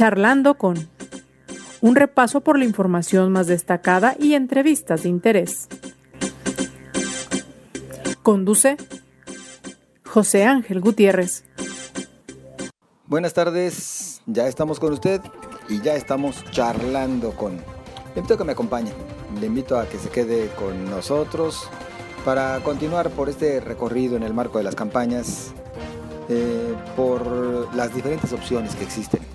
Charlando con un repaso por la información más destacada y entrevistas de interés. Conduce José Ángel Gutiérrez. Buenas tardes, ya estamos con usted y ya estamos charlando con... Le invito a que me acompañe, le invito a que se quede con nosotros para continuar por este recorrido en el marco de las campañas eh, por las diferentes opciones que existen.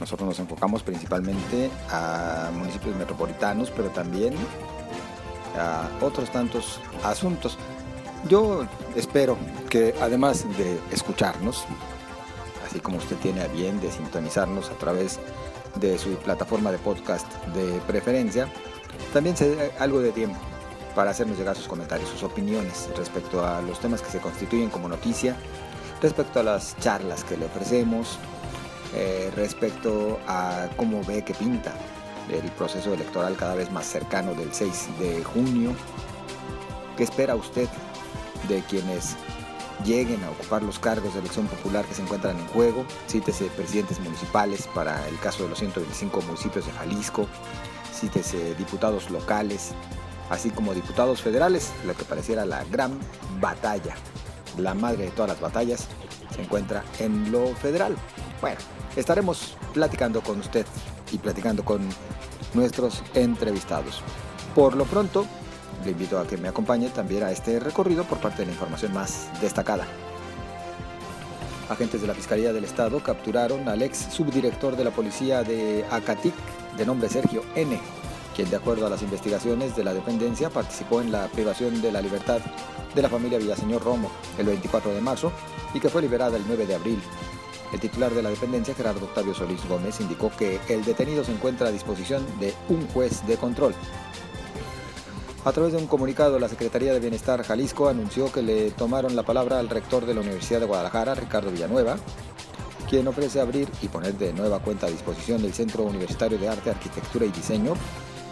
Nosotros nos enfocamos principalmente a municipios metropolitanos, pero también a otros tantos asuntos. Yo espero que además de escucharnos, así como usted tiene a bien de sintonizarnos a través de su plataforma de podcast de preferencia, también se dé algo de tiempo para hacernos llegar sus comentarios, sus opiniones respecto a los temas que se constituyen como noticia, respecto a las charlas que le ofrecemos, eh, respecto a cómo ve que pinta el proceso electoral cada vez más cercano del 6 de junio. ¿Qué espera usted de quienes lleguen a ocupar los cargos de elección popular que se encuentran en juego. Cítese presidentes municipales para el caso de los 125 municipios de Jalisco. Cítese diputados locales, así como diputados federales, lo que pareciera la gran batalla. La madre de todas las batallas se encuentra en lo federal. Bueno, estaremos platicando con usted y platicando con nuestros entrevistados. Por lo pronto, le invito a que me acompañe también a este recorrido por parte de la información más destacada. Agentes de la Fiscalía del Estado capturaron al ex subdirector de la policía de Acatic, de nombre Sergio N., quien de acuerdo a las investigaciones de la dependencia participó en la privación de la libertad de la familia Villaseñor Romo el 24 de marzo y que fue liberada el 9 de abril. El titular de la dependencia, Gerardo Octavio Solís Gómez, indicó que el detenido se encuentra a disposición de un juez de control. A través de un comunicado, la Secretaría de Bienestar Jalisco anunció que le tomaron la palabra al rector de la Universidad de Guadalajara, Ricardo Villanueva, quien ofrece abrir y poner de nueva cuenta a disposición del Centro Universitario de Arte, Arquitectura y Diseño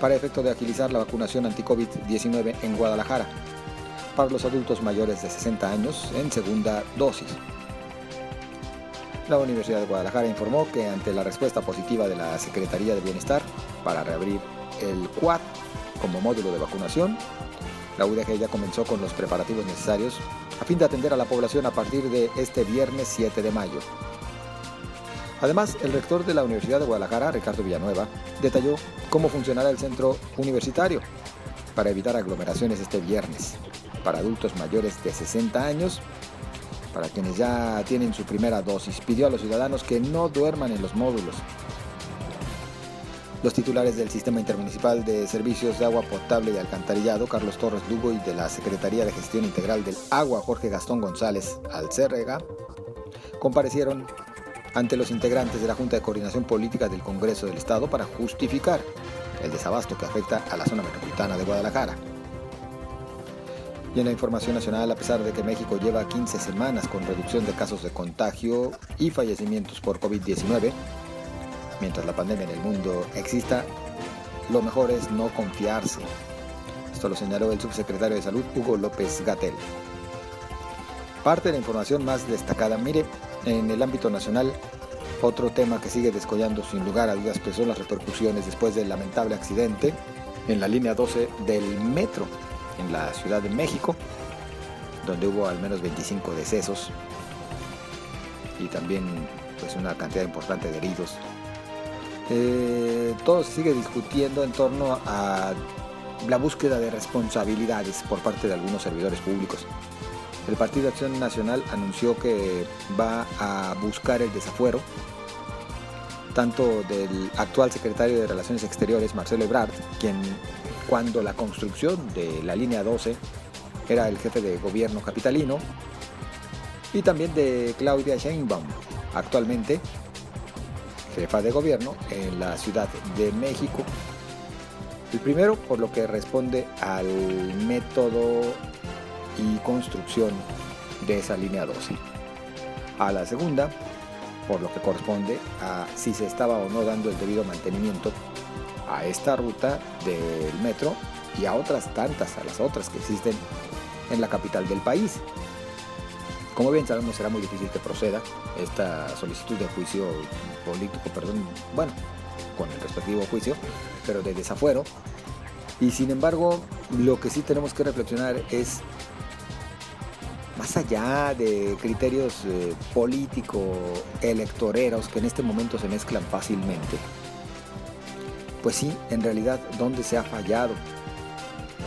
para efecto de agilizar la vacunación anti-COVID-19 en Guadalajara para los adultos mayores de 60 años en segunda dosis. La Universidad de Guadalajara informó que ante la respuesta positiva de la Secretaría de Bienestar para reabrir el QUAD como módulo de vacunación, la UDG ya comenzó con los preparativos necesarios a fin de atender a la población a partir de este viernes 7 de mayo. Además, el rector de la Universidad de Guadalajara, Ricardo Villanueva, detalló cómo funcionará el centro universitario para evitar aglomeraciones este viernes para adultos mayores de 60 años, para quienes ya tienen su primera dosis. Pidió a los ciudadanos que no duerman en los módulos los titulares del Sistema Intermunicipal de Servicios de Agua Potable y Alcantarillado, Carlos Torres Lugo, y de la Secretaría de Gestión Integral del Agua, Jorge Gastón González Alcérrega, comparecieron ante los integrantes de la Junta de Coordinación Política del Congreso del Estado para justificar el desabasto que afecta a la zona metropolitana de Guadalajara. Y en la información nacional, a pesar de que México lleva 15 semanas con reducción de casos de contagio y fallecimientos por COVID-19, mientras la pandemia en el mundo exista, lo mejor es no confiarse. Esto lo señaló el subsecretario de Salud, Hugo López Gatel. Parte de la información más destacada, mire, en el ámbito nacional, otro tema que sigue descollando sin lugar a dudas pues son las repercusiones después del lamentable accidente en la línea 12 del metro en la Ciudad de México, donde hubo al menos 25 decesos y también pues una cantidad importante de heridos eh, todo se sigue discutiendo en torno a la búsqueda de responsabilidades por parte de algunos servidores públicos. El Partido Acción Nacional anunció que va a buscar el desafuero tanto del actual secretario de Relaciones Exteriores, Marcelo Ebrard, quien cuando la construcción de la línea 12 era el jefe de gobierno capitalino, y también de Claudia Sheinbaum, actualmente jefa de gobierno en la Ciudad de México. El primero por lo que responde al método y construcción de esa línea 12. A la segunda, por lo que corresponde a si se estaba o no dando el debido mantenimiento a esta ruta del metro y a otras tantas, a las otras que existen en la capital del país. Como bien sabemos, será muy difícil que proceda esta solicitud de juicio político, perdón, bueno, con el respectivo juicio, pero de desafuero. Y sin embargo, lo que sí tenemos que reflexionar es, más allá de criterios eh, político-electoreros que en este momento se mezclan fácilmente, pues sí, en realidad, ¿dónde se ha fallado?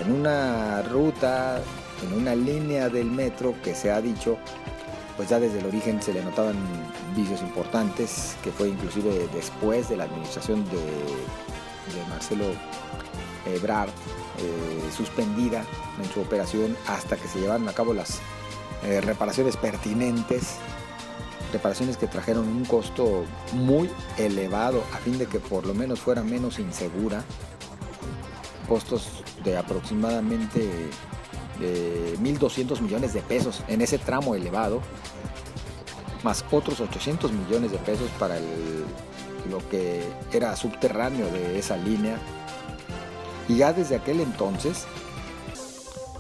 En una ruta, en una línea del metro que se ha dicho, pues ya desde el origen se le notaban vicios importantes, que fue inclusive después de la administración de, Marcelo Ebrard, eh, suspendida en su operación hasta que se llevaron a cabo las eh, reparaciones pertinentes, reparaciones que trajeron un costo muy elevado a fin de que por lo menos fuera menos insegura, costos de aproximadamente de 1.200 millones de pesos en ese tramo elevado, más otros 800 millones de pesos para lo que era subterráneo de esa línea. Y ya desde aquel entonces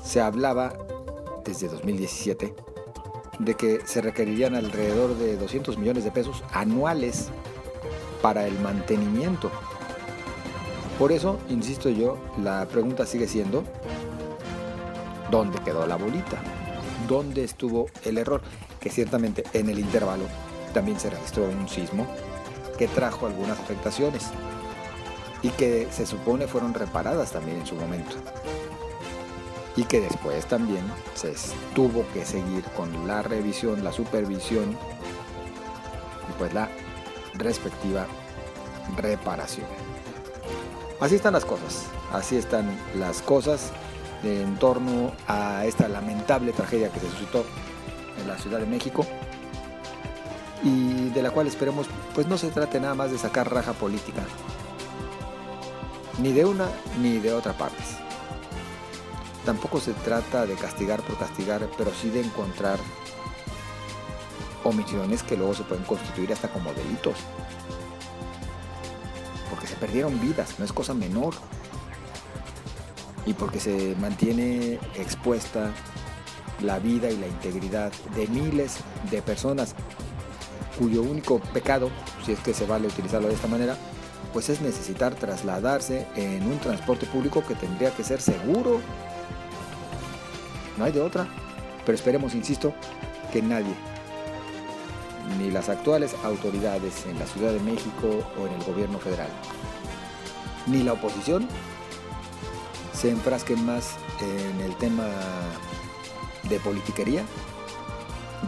se hablaba, desde 2017, de que se requerirían alrededor de 200 millones de pesos anuales para el mantenimiento. Por eso, insisto yo, la pregunta sigue siendo, ¿Dónde quedó la bolita? ¿Dónde estuvo el error? Que ciertamente en el intervalo también se registró un sismo que trajo algunas afectaciones y que se supone fueron reparadas también en su momento. Y que después también se tuvo que seguir con la revisión, la supervisión y pues la respectiva reparación. Así están las cosas, así están las cosas en torno a esta lamentable tragedia que se suscitó en la Ciudad de México y de la cual esperemos pues no se trate nada más de sacar raja política ni de una ni de otra parte. Tampoco se trata de castigar por castigar, pero sí de encontrar omisiones que luego se pueden constituir hasta como delitos. Porque se perdieron vidas, no es cosa menor y porque se mantiene expuesta la vida y la integridad de miles de personas cuyo único pecado, si es que se vale utilizarlo de esta manera, pues es necesitar trasladarse en un transporte público que tendría que ser seguro. No hay de otra. Pero esperemos, insisto, que nadie, ni las actuales autoridades en la Ciudad de México o en el gobierno federal, ni la oposición, se enfrasquen más en el tema de politiquería,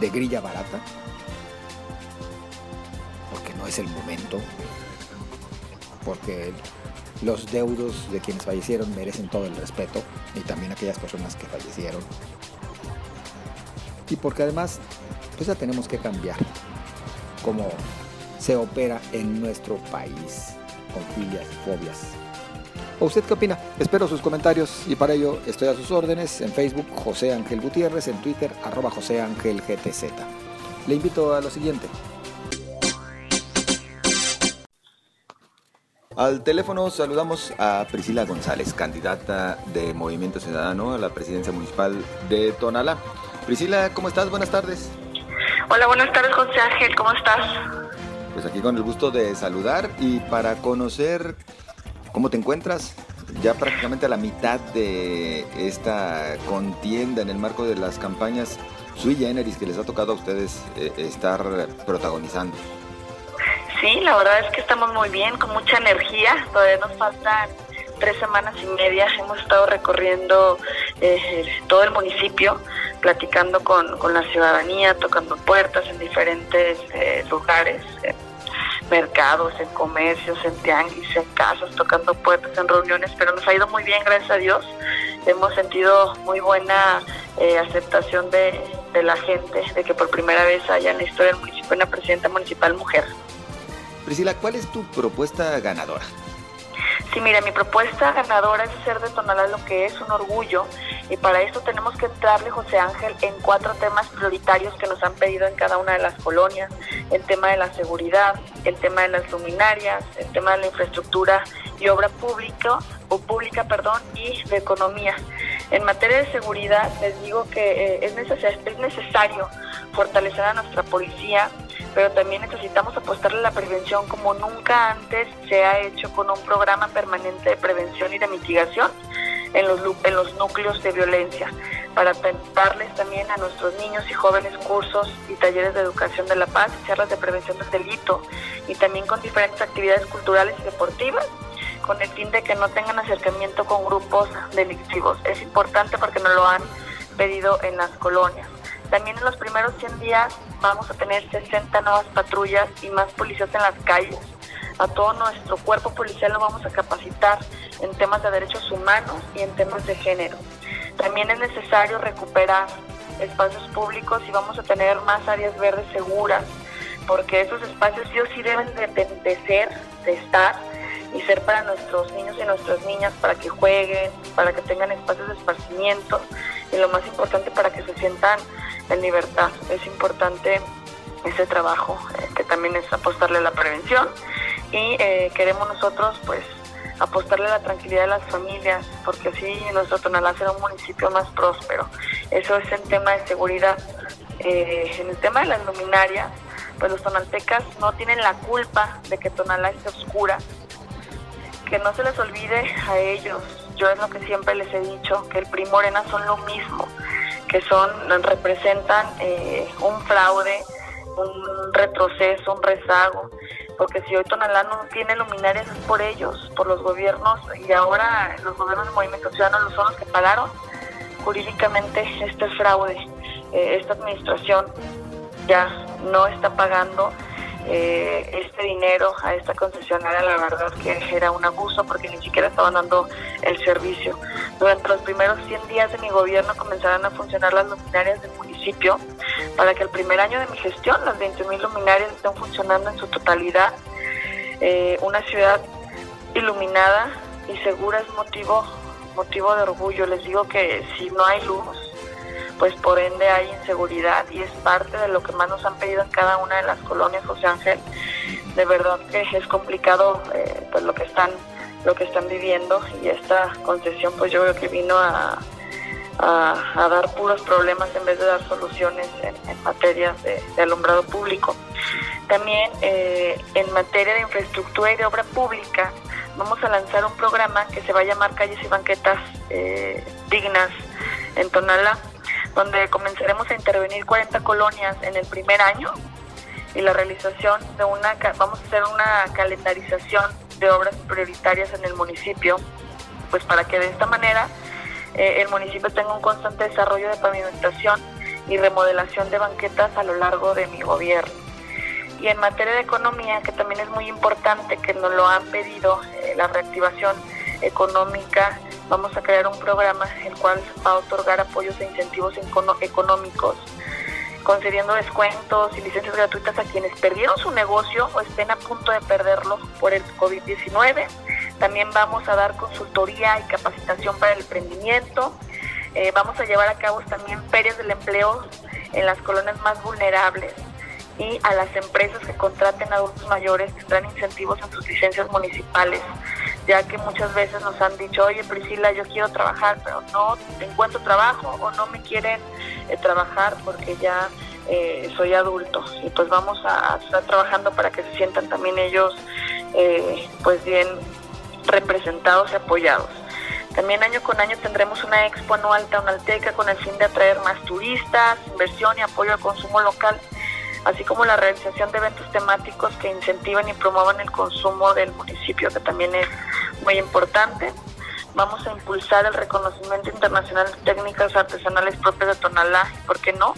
de grilla barata, porque no es el momento, porque los deudos de quienes fallecieron merecen todo el respeto y también aquellas personas que fallecieron. Y porque además, pues ya tenemos que cambiar cómo se opera en nuestro país con filias y fobias usted qué opina? Espero sus comentarios y para ello estoy a sus órdenes en Facebook José Ángel Gutiérrez, en Twitter arroba José Ángel GTZ. Le invito a lo siguiente. Al teléfono saludamos a Priscila González, candidata de Movimiento Ciudadano a la presidencia municipal de Tonalá. Priscila, ¿cómo estás? Buenas tardes. Hola, buenas tardes José Ángel, ¿cómo estás? Pues aquí con el gusto de saludar y para conocer ¿Cómo te encuentras? Ya prácticamente a la mitad de esta contienda en el marco de las campañas sui generis que les ha tocado a ustedes eh, estar protagonizando. Sí, la verdad es que estamos muy bien, con mucha energía. Todavía nos faltan tres semanas y media. Hemos estado recorriendo eh, todo el municipio, platicando con, la ciudadanía, tocando puertas en diferentes eh, lugares mercados, en comercios, en tianguis, en casas, tocando puertas, en reuniones, pero nos ha ido muy bien, gracias a Dios. Hemos sentido muy buena eh, aceptación de, de, la gente, de que por primera vez haya en la historia del municipio una presidenta municipal mujer. Priscila, ¿cuál es tu propuesta ganadora? Sí, mira, mi propuesta ganadora es hacer de Tonalá lo que es un orgullo y para eso tenemos que entrarle, José Ángel, en cuatro temas prioritarios que nos han pedido en cada una de las colonias. El tema de la seguridad, el tema de las luminarias, el tema de la infraestructura y obra pública, o pública, perdón, y de economía. En materia de seguridad, les digo que eh, es, necesario, es necesario fortalecer a nuestra policía, pero también necesitamos apostarle a la prevención como nunca antes se ha hecho con un programa permanente de prevención y de mitigación en los, en los núcleos de violencia, para darles también a nuestros niños y jóvenes cursos y talleres de educación de la paz, charlas de prevención del delito y también con diferentes actividades culturales y deportivas con el fin de que no tengan acercamiento con grupos delictivos. Es importante porque nos lo han pedido en las colonias. También en los primeros 100 días vamos a tener 60 nuevas patrullas y más policías en las calles. A todo nuestro cuerpo policial lo vamos a capacitar en temas de derechos humanos y en temas de género. También es necesario recuperar espacios públicos y vamos a tener más áreas verdes seguras, porque esos espacios sí o sí deben de, de ser, de estar y ser para nuestros niños y nuestras niñas, para que jueguen, para que tengan espacios de esparcimiento y lo más importante para que se sientan en libertad. Es importante ese trabajo eh, que también es apostarle a la prevención y eh, queremos nosotros pues apostarle a la tranquilidad de las familias porque así nuestro Tonalá será un municipio más próspero. Eso es el tema de seguridad. Eh, en el tema de las luminarias, pues los tonaltecas no tienen la culpa de que Tonalá esté oscura, que no se les olvide a ellos, yo es lo que siempre les he dicho, que el PRI Morena son lo mismo, que son, representan eh, un fraude, un retroceso, un rezago, porque si hoy Tonalá no tiene luminarias es por ellos, por los gobiernos, y ahora los gobiernos del Movimiento Ciudadano son los que pagaron jurídicamente este fraude. Eh, esta administración ya no está pagando eh, este dinero a esta concesionaria, la verdad que era un abuso porque ni siquiera estaban dando el servicio. Durante los primeros 100 días de mi gobierno comenzarán a funcionar las luminarias del municipio para que el primer año de mi gestión las 20.000 luminarias estén funcionando en su totalidad. Eh, una ciudad iluminada y segura es motivo, motivo de orgullo. Les digo que si no hay luz, pues por ende hay inseguridad y es parte de lo que más nos han pedido en cada una de las colonias José Ángel. De verdad que es complicado eh, pues lo que están lo que están viviendo y esta concesión pues yo creo que vino a, a, dar puros problemas en vez de dar soluciones en, materia de, alumbrado público. También eh, en materia de infraestructura y de obra pública vamos a lanzar un programa que se va a llamar Calles y Banquetas eh, Dignas en Tonalá donde comenzaremos a intervenir 40 colonias en el primer año y la realización de una, vamos a hacer una calendarización de obras prioritarias en el municipio, pues para que de esta manera eh, el municipio tenga un constante desarrollo de pavimentación y remodelación de banquetas a lo largo de mi gobierno. Y en materia de economía, que también es muy importante, que nos lo han pedido, eh, la reactivación económica vamos a crear un programa el cual va a otorgar apoyos e incentivos económicos, concediendo descuentos y licencias gratuitas a quienes perdieron su negocio o estén a punto de perderlo por el COVID-19. También vamos a dar consultoría y capacitación para el emprendimiento. Eh, vamos a llevar a cabo también ferias del empleo en las colonias más vulnerables y a las empresas que contraten adultos mayores tendrán incentivos en sus licencias municipales ya que muchas veces nos han dicho, oye Priscila, yo quiero trabajar, pero no encuentro trabajo o no me quieren eh, trabajar porque ya eh, soy adulto. Y pues vamos a, estar trabajando para que se sientan también ellos eh, pues bien representados y apoyados. También año con año tendremos una expo anual taunalteca con el fin de atraer más turistas, inversión y apoyo al consumo local así como la realización de eventos temáticos que incentivan y promuevan el consumo del municipio, que también es muy importante. Vamos a impulsar el reconocimiento internacional de técnicas artesanales propias de Tonalá, ¿por qué no?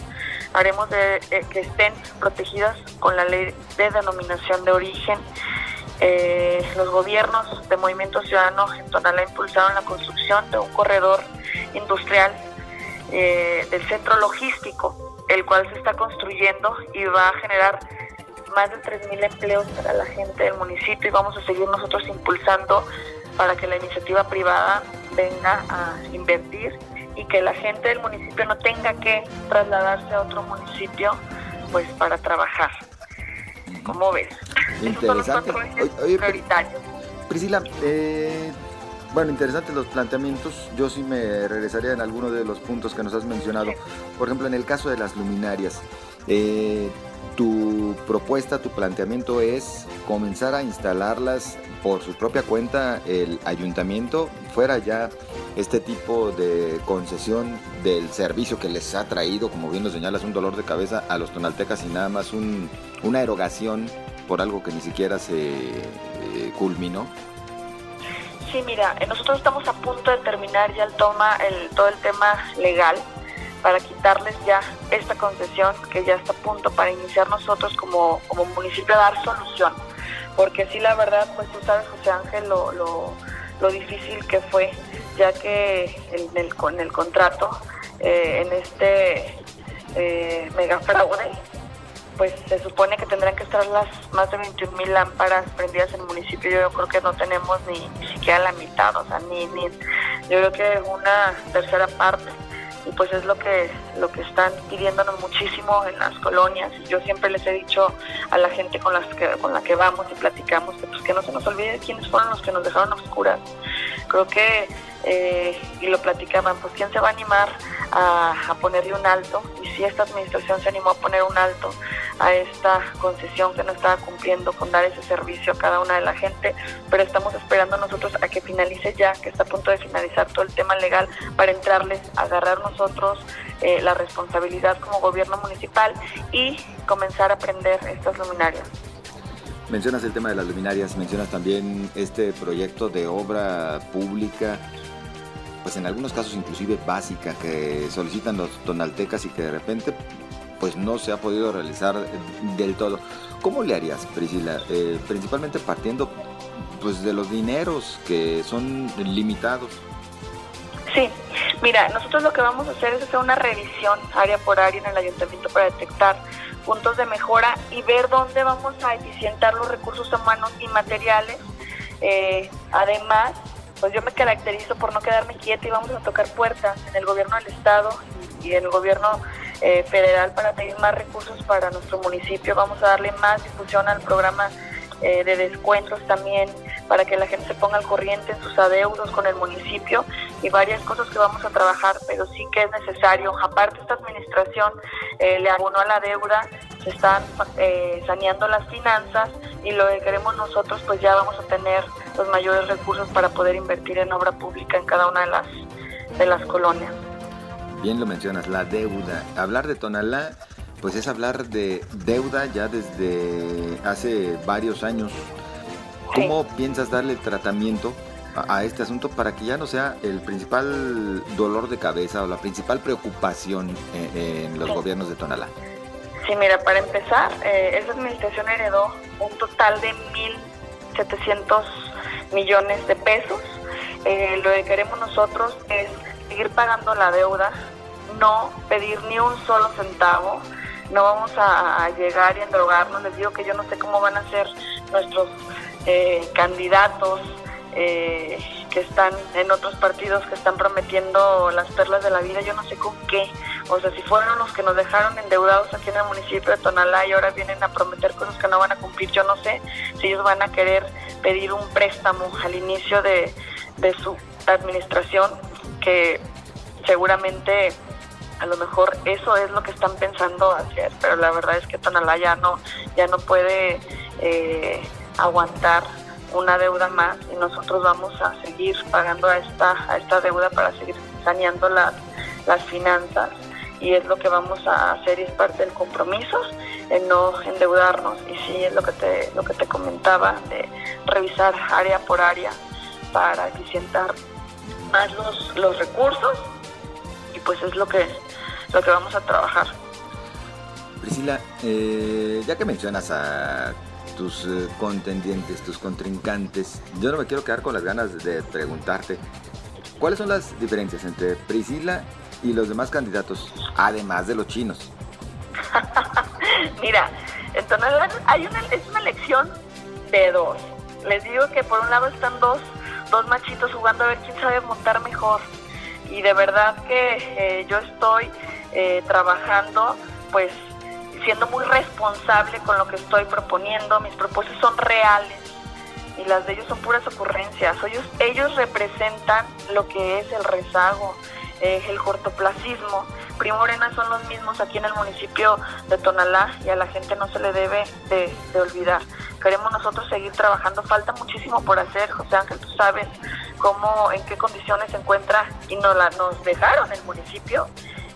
Haremos de, eh, que estén protegidas con la ley de denominación de origen. Eh, los gobiernos de Movimiento Ciudadano en Tonalá impulsaron la construcción de un corredor industrial eh, del centro logístico el cual se está construyendo y va a generar más de 3.000 empleos para la gente del municipio y vamos a seguir nosotros impulsando para que la iniciativa privada venga a invertir y que la gente del municipio no tenga que trasladarse a otro municipio pues para trabajar. ¿Cómo ves? Interesante. prioritarios. Priscila, eh, bueno, interesantes los planteamientos. Yo sí me regresaría en alguno de los puntos que nos has mencionado. Por ejemplo, en el caso de las luminarias. Eh, tu propuesta, tu planteamiento es comenzar a instalarlas por su propia cuenta el ayuntamiento, fuera ya este tipo de concesión del servicio que les ha traído, como bien lo señalas, un dolor de cabeza a los tonaltecas y nada más una erogación por algo que ni siquiera se eh, culminó. Sí, mira, eh, nosotros estamos a punto de terminar ya el, toma, el, todo el tema legal para quitarles ya esta concesión que ya está a punto para iniciar nosotros como, como municipio a dar solución. Porque sí, la verdad, pues tú sabes, José Ángel, lo, lo, lo difícil que fue, ya que en el, con el contrato, eh, en este eh, mega pues se supone que tendrán que estar las más de 21 mil lámparas prendidas en el municipio. Yo creo que no tenemos ni, ni siquiera la mitad, o sea, ni, ni, yo creo que una tercera parte. Y pues es lo que lo que están pidiéndonos muchísimo en las colonias. Yo siempre les he dicho a la gente con las que con la que vamos y platicamos que pues que no se nos olvide quiénes fueron los que nos dejaron oscuras. Creo que eh, y lo platicaban pues quién se va a animar a, ponerle un alto y si esta administración se animó a poner un alto a esta concesión que no estaba cumpliendo con dar ese servicio a cada una de la gente, pero estamos esperando nosotros a que finalice ya, que está a punto de finalizar todo el tema legal para entrarles, agarrar nosotros eh, la responsabilidad como gobierno municipal y comenzar a prender estas luminarias. Mencionas el tema de las luminarias, mencionas también este proyecto de obra pública, pues en algunos casos inclusive básica, que solicitan los tonaltecas y que de repente pues no se ha podido realizar del todo. ¿Cómo le harías, Priscila? Eh, principalmente partiendo pues de los dineros que son limitados. Sí, mira, nosotros lo que vamos a hacer es hacer una revisión área por área en el ayuntamiento para detectar puntos de mejora y ver dónde vamos a eficientar los recursos humanos y materiales. Eh, además, pues yo me caracterizo por no quedarme quieta y vamos a tocar puertas en el gobierno del estado y en el gobierno eh, federal para pedir más recursos para nuestro municipio. Vamos a darle más difusión al programa eh, de descuentos también para que la gente se ponga al corriente en sus adeudos con el municipio y varias cosas que vamos a trabajar, pero sí que es necesario. Aparte, esta administración eh, le abonó a la deuda, se están saneando las finanzas y lo que queremos nosotros, pues ya vamos a tener los mayores recursos para poder invertir en obra pública en cada una de las, de las colonias bien lo mencionas, la deuda. Hablar de Tonalá, pues es hablar de deuda ya desde hace varios años. ¿Cómo piensas darle tratamiento a, este asunto para que ya no sea el principal dolor de cabeza o la principal preocupación en, los gobiernos de Tonalá? Sí, mira, para empezar, eh, esa administración heredó un total de 1.700 millones de pesos. Eh, lo que queremos nosotros es seguir pagando la deuda, no pedir ni un solo centavo, no vamos a, llegar y endrogarnos. Les digo que yo no sé cómo van a ser nuestros eh, candidatos eh, que están en otros partidos que están prometiendo las perlas de la vida, yo no sé con qué. O sea, si fueron los que nos dejaron endeudados aquí en el municipio de Tonalá y ahora vienen a prometer cosas que no van a cumplir, yo no sé si ellos van a querer pedir un préstamo al inicio de, de su administración que seguramente a lo mejor eso es lo que están pensando hacer, pero la verdad es que Tonalá ya no, ya no puede eh, aguantar una deuda más y nosotros vamos a seguir pagando a esta, a esta deuda para seguir saneando las, las finanzas y es lo que vamos a hacer y es parte del compromiso en no endeudarnos y sí es lo que te lo que te comentaba de revisar área por área para eficientar más los, los recursos y pues es lo que lo que vamos a trabajar. Priscila, eh, ya que mencionas a tus eh, contendientes, tus contrincantes, yo no me quiero quedar con las ganas de preguntarte, ¿cuáles son las diferencias entre Priscila y los demás candidatos, además de los chinos? Mira, entonces hay una, es una elección de dos. Les digo que por un lado están dos, dos machitos jugando a ver quién sabe montar mejor. Y de verdad que eh, yo estoy eh, trabajando, pues siendo muy responsable con lo que estoy proponiendo. Mis propuestas son reales y las de ellos son puras ocurrencias. Ellos, ellos representan lo que es el rezago, el cortoplacismo, PRI Morena son los mismos aquí en el municipio de Tonalá y a la gente no se le debe de, olvidar. Queremos nosotros seguir trabajando, falta muchísimo por hacer, José Ángel, tú sabes cómo, en qué condiciones se encuentra y nos, la, nos dejaron el municipio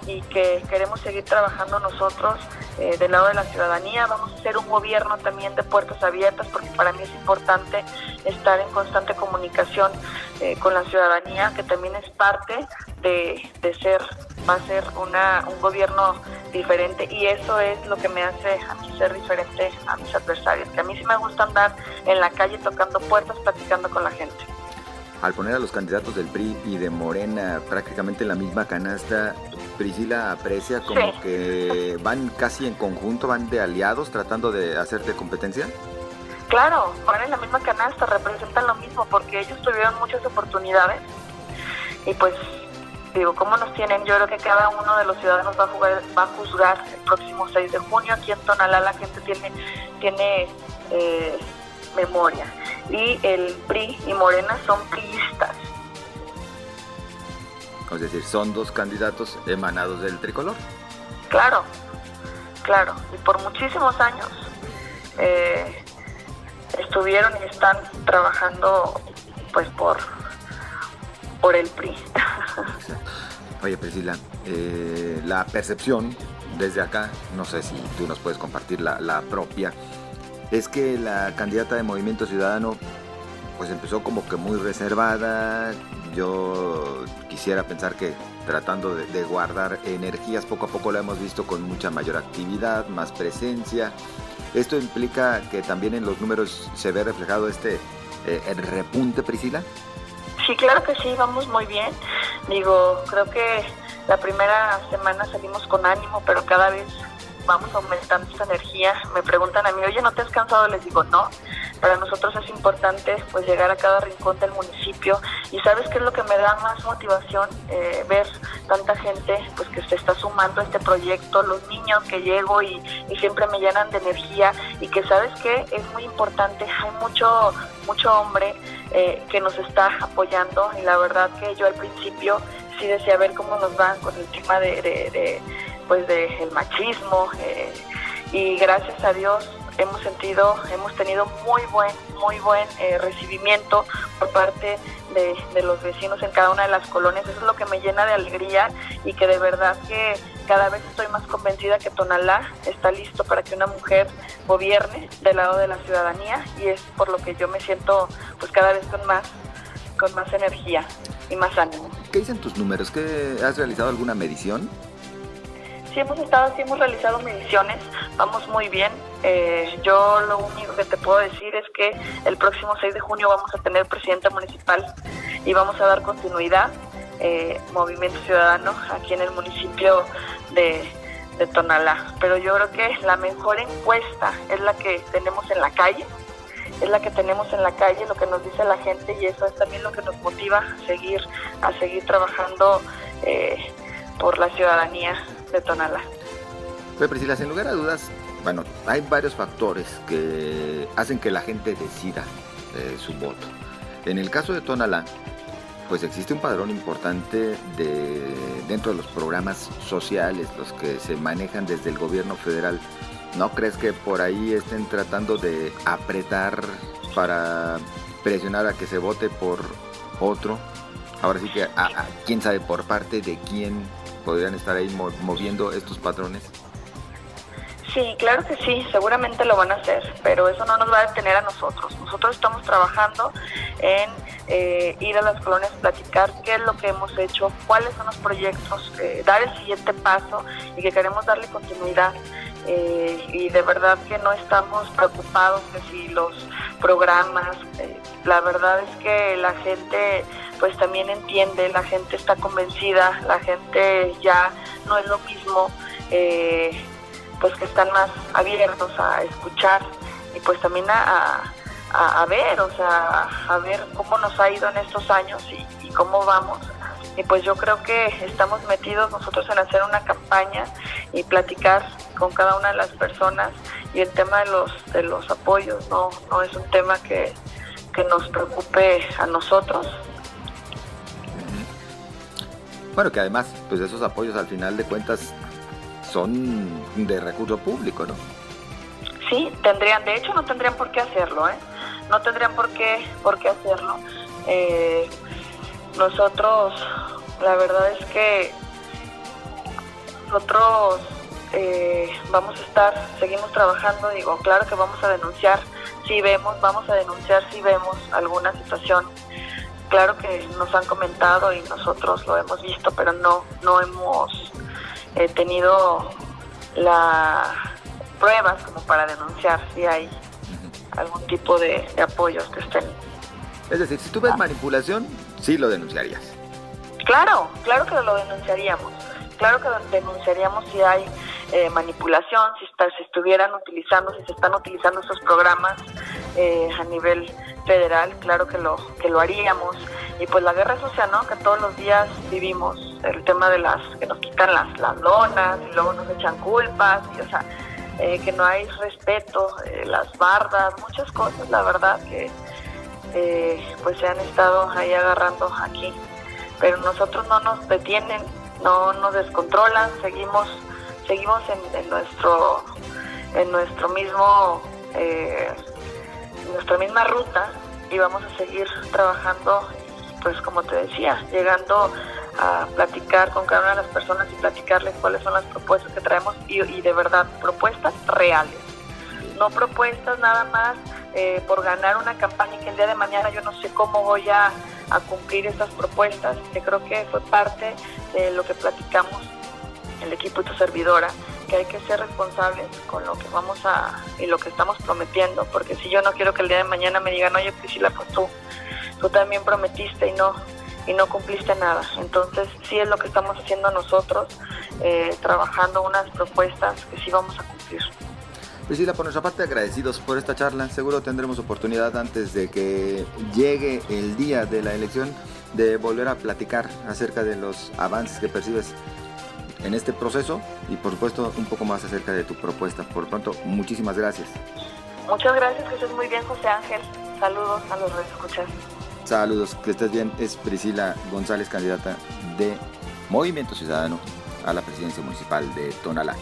y que queremos seguir trabajando nosotros eh, del lado de la ciudadanía. Vamos a hacer un gobierno también de puertas abiertas porque para mí es importante estar en constante comunicación eh, con la ciudadanía, que también es parte de, de ser, va a ser una, un gobierno diferente y eso es lo que me hace a mí ser diferente a mis adversarios, que a mí sí me gusta andar en la calle tocando puertas, platicando con la gente al poner a los candidatos del PRI y de Morena prácticamente en la misma canasta, Priscila aprecia como que van casi en conjunto, van de aliados tratando de hacerte competencia. Claro, van en la misma canasta, representan lo mismo porque ellos tuvieron muchas oportunidades y pues digo, ¿cómo nos tienen? Yo creo que cada uno de los ciudadanos va a, jugar, va a juzgar el próximo 6 de junio. Aquí en Tonalá la gente tiene, tiene eh, memoria y el PRI y Morena son priistas. Es decir, son dos candidatos emanados del tricolor. Claro, claro. Y por muchísimos años eh, estuvieron y están trabajando pues por, por el PRI. Oye Priscila, eh, la percepción desde acá, no sé si tú nos puedes compartir la, la propia, es que la candidata de Movimiento Ciudadano pues empezó como que muy reservada. Yo quisiera pensar que tratando de, guardar energías, poco a poco la hemos visto con mucha mayor actividad, más presencia. ¿Esto implica que también en los números se ve reflejado este eh, repunte, Priscila? Sí, claro que sí, vamos muy bien. Digo, creo que la primera semana salimos con ánimo, pero cada vez vamos aumentando esta energía. Me preguntan a mí, oye, ¿no te has cansado? Les digo, no. Para nosotros es importante pues llegar a cada rincón del municipio y sabes qué es lo que me da más motivación eh, ver tanta gente pues que se está sumando a este proyecto, los niños que llego y, siempre me llenan de energía y que sabes que es muy importante, hay mucho mucho hombre eh, que nos está apoyando y la verdad que yo al principio sí decía ver cómo nos van con el tema de pues del machismo eh, y gracias a Dios hemos sentido, hemos tenido muy buen, muy buen eh, recibimiento por parte de, de, los vecinos en cada una de las colonias. Eso es lo que me llena de alegría y que de verdad que cada vez estoy más convencida que Tonalá está listo para que una mujer gobierne del lado de la ciudadanía y es por lo que yo me siento pues cada vez con más, con más energía y más ánimo. ¿Qué dicen tus números? ¿Qué, ¿Has realizado alguna medición? Sí, hemos estado, sí hemos realizado mediciones, vamos muy bien. Eh, yo lo único que te puedo decir es que el próximo 6 de junio vamos a tener presidenta municipal y vamos a dar continuidad, eh, Movimiento Ciudadano, aquí en el municipio de, de Tonalá. Pero yo creo que la mejor encuesta es la que tenemos en la calle, es la que tenemos en la calle, lo que nos dice la gente y eso es también lo que nos motiva a seguir, a seguir trabajando eh, por la ciudadanía de Tonalá. Pues Priscila, sin lugar a dudas, bueno, hay varios factores que hacen que la gente decida eh, su voto. En el caso de Tonalá, pues existe un padrón importante de, dentro de los programas sociales, los que se manejan desde el gobierno federal. ¿No crees que por ahí estén tratando de apretar para presionar a que se vote por otro? Ahora sí que, quién sabe por parte de quién podrían estar ahí moviendo estos patrones? Sí, claro que sí, seguramente lo van a hacer, pero eso no nos va a detener a nosotros. Nosotros estamos trabajando en eh, ir a las colonias, platicar qué es lo que hemos hecho, cuáles son los proyectos, eh, dar el siguiente paso y que queremos darle continuidad. Eh, y de verdad que no estamos preocupados de si los programas, la verdad es que la gente pues también entiende, la gente está convencida, la gente ya no es lo mismo, eh, pues que están más abiertos a escuchar y pues también a, ver, o sea, a ver cómo nos ha ido en estos años y, y cómo vamos. Y pues yo creo que estamos metidos nosotros en hacer una campaña y platicar con cada una de las personas y el tema de los de los apoyos no no es un tema que, que nos preocupe a nosotros Bueno, que además, pues esos apoyos al final de cuentas son de recurso público, ¿no? Sí, tendrían, de hecho no tendrían por qué hacerlo, ¿eh? No tendrían por qué, por qué hacerlo. Eh, nosotros, la verdad es que nosotros eh, vamos a estar, seguimos trabajando, digo, claro que vamos a denunciar si vemos, vamos a denunciar si vemos alguna situación. Claro que nos han comentado y nosotros lo hemos visto, pero no, no hemos eh, tenido la pruebas como para denunciar si hay algún tipo de, apoyos que estén. Es decir, si tú ves manipulación, sí lo denunciarías. Claro, claro que lo denunciaríamos. Claro que denunciaríamos si hay eh, manipulación, si, está, si estuvieran utilizando, si se están utilizando esos programas eh, a nivel federal, claro que lo, que lo haríamos. Y pues la guerra social, ¿no? Que todos los días vivimos el tema de las, que nos quitan las, lonas y luego nos echan culpas, y o sea, eh, que no hay respeto, las bardas, muchas cosas, la verdad, que pues se han estado ahí agarrando aquí. Pero nosotros no nos detienen, no nos descontrolan, seguimos seguimos en, nuestro en nuestro mismo eh, nuestra misma ruta y vamos a seguir trabajando pues como te decía llegando a platicar con cada una de las personas y platicarles cuáles son las propuestas que traemos y, de verdad propuestas reales. No propuestas nada más eh, por ganar una campaña que el día de mañana yo no sé cómo voy a, cumplir esas propuestas que creo que fue parte de lo que platicamos el equipo y tu servidora, que hay que ser responsables con lo que vamos a y lo que estamos prometiendo, porque si yo no quiero que el día de mañana me digan, oye Priscila, pues tú, tú también prometiste y no y no cumpliste nada. Entonces sí es lo que estamos haciendo nosotros, eh, trabajando unas propuestas que sí vamos a cumplir. Priscila, por nuestra parte agradecidos por esta charla. Seguro tendremos oportunidad antes de que llegue el día de la elección de volver a platicar acerca de los avances que percibes en este proceso y por supuesto un poco más acerca de tu propuesta. Por lo pronto, muchísimas gracias. Muchas gracias, que estés muy bien, José Ángel. Saludos a los escuchas. Saludos, que estés bien. Es Priscila González, candidata de Movimiento Ciudadano a la presidencia municipal de Tonalá.